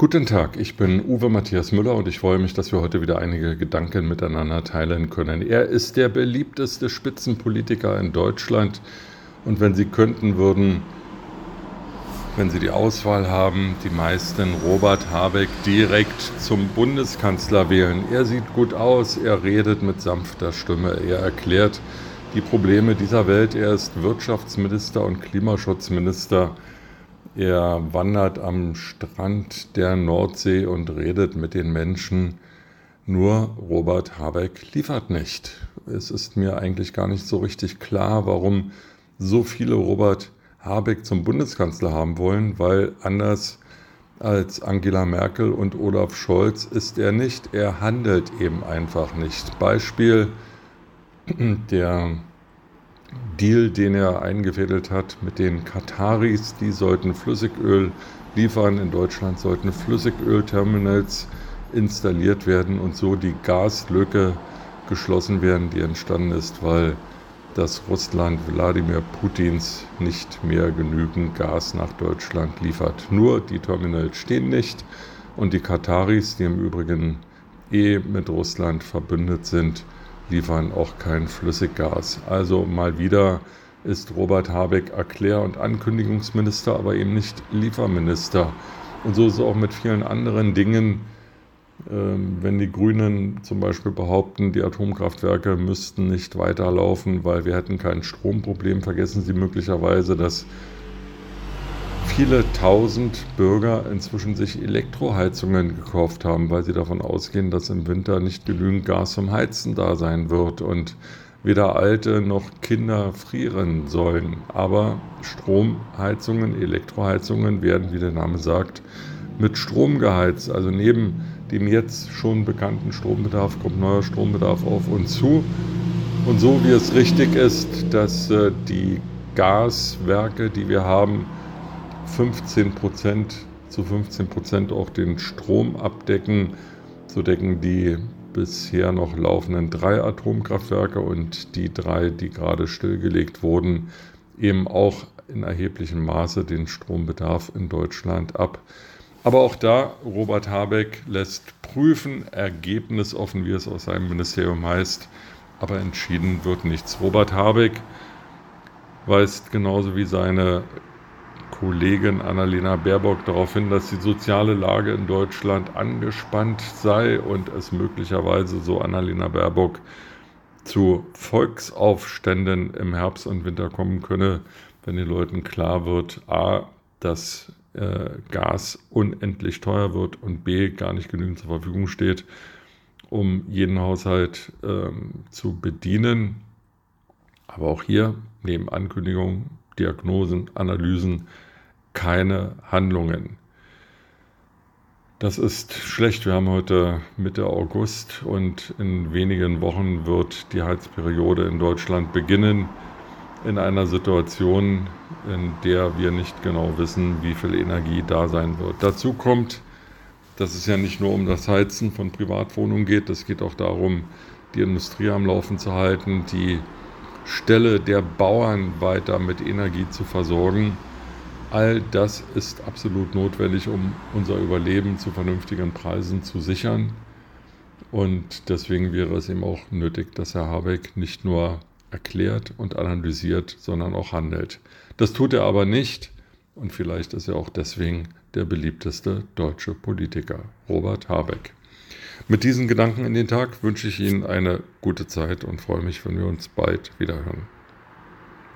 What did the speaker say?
Guten Tag, ich bin Uwe Matthias Müller und ich freue mich, dass wir heute wieder einige Gedanken miteinander teilen können. Er ist der beliebteste Spitzenpolitiker in Deutschland und wenn Sie könnten, würden, wenn Sie die Auswahl haben, die meisten Robert Habeck direkt zum Bundeskanzler wählen. Er sieht gut aus, er redet mit sanfter Stimme, er erklärt die Probleme dieser Welt, er ist Wirtschaftsminister und Klimaschutzminister. Er wandert am Strand der Nordsee und redet mit den Menschen. Nur Robert Habeck liefert nicht. Es ist mir eigentlich gar nicht so richtig klar, warum so viele Robert Habeck zum Bundeskanzler haben wollen, weil anders als Angela Merkel und Olaf Scholz ist er nicht. Er handelt eben einfach nicht. Beispiel der Deal, den er eingefädelt hat mit den Kataris. Die sollten Flüssigöl liefern. In Deutschland sollten Flüssigölterminals installiert werden und so die Gaslücke geschlossen werden, die entstanden ist, weil das Russland Wladimir Putins nicht mehr genügend Gas nach Deutschland liefert. Nur die Terminals stehen nicht und die Kataris, die im Übrigen eh mit Russland verbündet sind, liefern auch kein Flüssiggas. Also mal wieder ist Robert Habeck Erklär- und Ankündigungsminister, aber eben nicht Lieferminister. Und so ist es auch mit vielen anderen Dingen. Ähm, wenn die Grünen zum Beispiel behaupten, die Atomkraftwerke müssten nicht weiterlaufen, weil wir hätten kein Stromproblem, vergessen sie möglicherweise, dass viele tausend Bürger inzwischen sich Elektroheizungen gekauft haben, weil sie davon ausgehen, dass im Winter nicht genügend Gas zum Heizen da sein wird und weder Alte noch Kinder frieren sollen. Aber Stromheizungen, Elektroheizungen werden, wie der Name sagt, mit Strom geheizt. Also neben dem jetzt schon bekannten Strombedarf kommt neuer Strombedarf auf uns zu. Und so wie es richtig ist, dass äh, die Gaswerke, die wir haben, 15 Prozent zu 15 Prozent auch den Strom abdecken. So decken die bisher noch laufenden drei Atomkraftwerke und die drei, die gerade stillgelegt wurden, eben auch in erheblichem Maße den Strombedarf in Deutschland ab. Aber auch da, Robert Habeck lässt prüfen, ergebnisoffen, wie es aus seinem Ministerium heißt, aber entschieden wird nichts. Robert Habeck weist genauso wie seine Kollegin Annalena Baerbock darauf hin, dass die soziale Lage in Deutschland angespannt sei und es möglicherweise, so Annalena Baerbock, zu Volksaufständen im Herbst und Winter kommen könne, wenn den Leuten klar wird, a, dass äh, Gas unendlich teuer wird und b, gar nicht genügend zur Verfügung steht, um jeden Haushalt ähm, zu bedienen. Aber auch hier, neben Ankündigungen, Diagnosen, Analysen, keine Handlungen. Das ist schlecht. Wir haben heute Mitte August und in wenigen Wochen wird die Heizperiode in Deutschland beginnen. In einer Situation, in der wir nicht genau wissen, wie viel Energie da sein wird. Dazu kommt, dass es ja nicht nur um das Heizen von Privatwohnungen geht, es geht auch darum, die Industrie am Laufen zu halten, die Stelle der Bauern weiter mit Energie zu versorgen. All das ist absolut notwendig, um unser Überleben zu vernünftigen Preisen zu sichern. Und deswegen wäre es eben auch nötig, dass Herr Habeck nicht nur erklärt und analysiert, sondern auch handelt. Das tut er aber nicht. Und vielleicht ist er auch deswegen der beliebteste deutsche Politiker, Robert Habeck. Mit diesen Gedanken in den Tag wünsche ich Ihnen eine gute Zeit und freue mich, wenn wir uns bald wiederhören.